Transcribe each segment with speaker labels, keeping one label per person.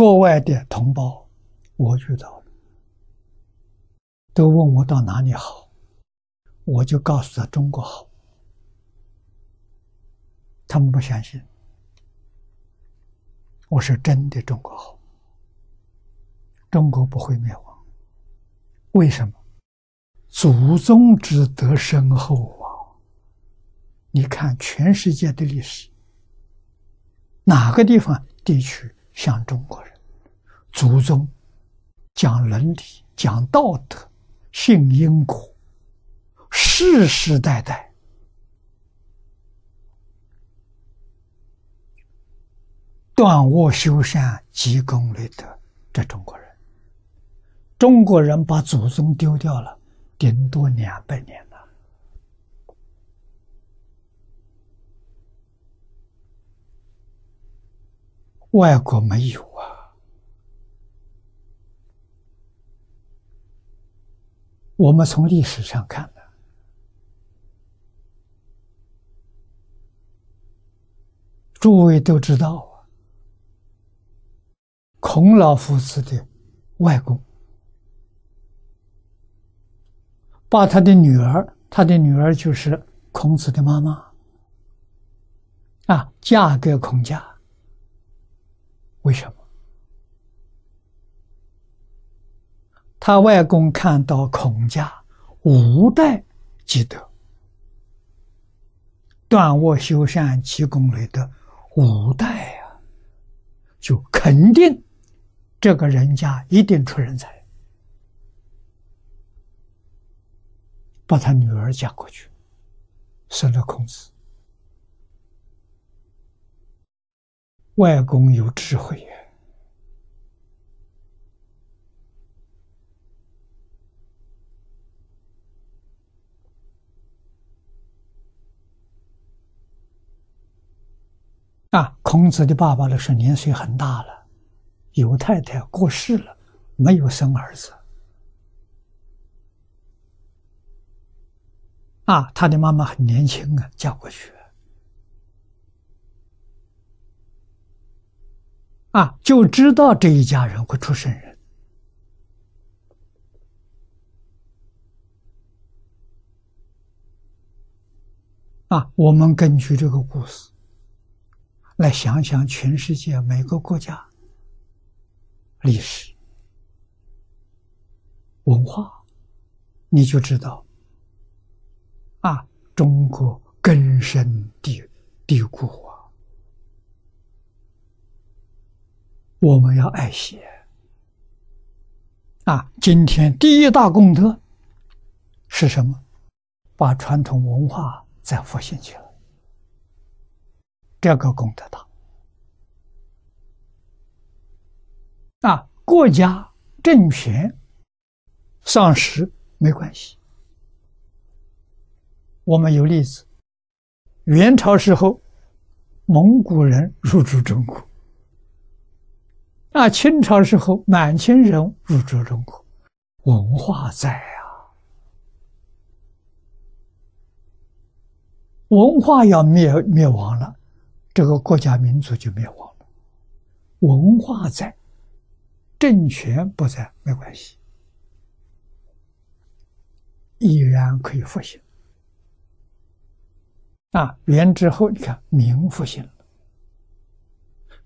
Speaker 1: 国外的同胞，我遇到了，都问我到哪里好，我就告诉他中国好，他们不相信，我是真的中国好，中国不会灭亡，为什么？祖宗之德深厚啊！你看全世界的历史，哪个地方地区像中国人？祖宗讲伦理、讲道德、信因果，世世代代断卧修善、积功累德，这中国人。中国人把祖宗丢掉了。顶多两百年了，外国没有我们从历史上看的，诸位都知道啊，孔老夫子的外公。把他的女儿，他的女儿就是孔子的妈妈，啊，嫁给孔家。为什么？他外公看到孔家五代积德，断恶修善、积功累德，五代啊，就肯定这个人家一定出人才。把他女儿嫁过去，生了孔子。外公有智慧呀！啊，孔子的爸爸的是年岁很大了，有太太过世了，没有生儿子。啊，他的妈妈很年轻啊，嫁过去，啊，就知道这一家人会出圣人。啊，我们根据这个故事来想想全世界每个国家历史文化，你就知道。啊，中国根深蒂蒂固啊，我们要爱惜。啊，今天第一大功德是什么？把传统文化再复兴起来，这个功德大。啊，国家政权丧失没关系。我们有例子，元朝时候，蒙古人入主中国；啊，清朝时候，满清人入主中国，文化在啊，文化要灭灭亡了，这个国家民族就灭亡了。文化在，政权不在没关系，依然可以复兴。啊，元之后，你看明复兴了；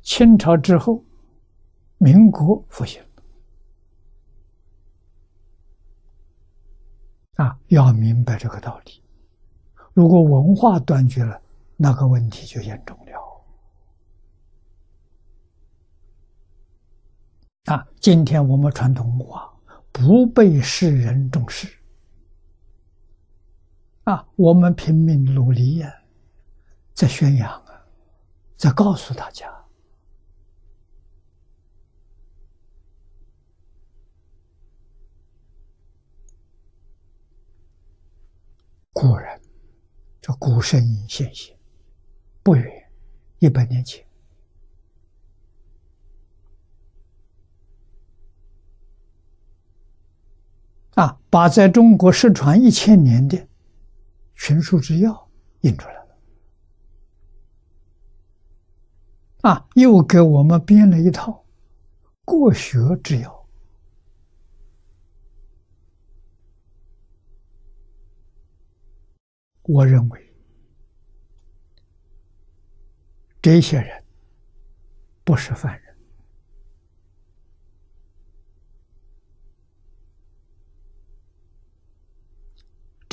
Speaker 1: 清朝之后，民国复兴了。啊，要明白这个道理。如果文化断绝了，那个问题就严重了。啊，今天我们传统文化不被世人重视。啊，我们拼命努力呀，在宣扬啊，在告诉大家，古人这古圣先贤不远一百年前啊，把在中国失传一千年的。群书之要印出来了，啊，又给我们编了一套国学之要，我认为这些人不是犯人。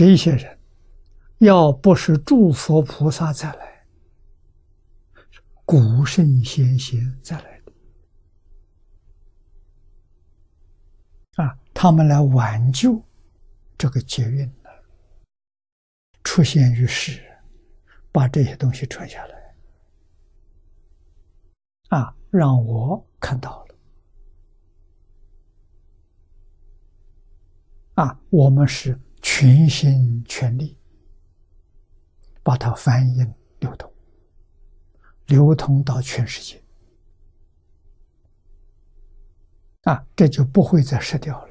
Speaker 1: 这些人要不是诸佛菩萨再来，古圣先贤再来的啊，他们来挽救这个劫运的，出现于世，把这些东西传下来啊，让我看到了啊，我们是。全心全力把它翻译流通，流通到全世界，啊，这就不会再失掉了。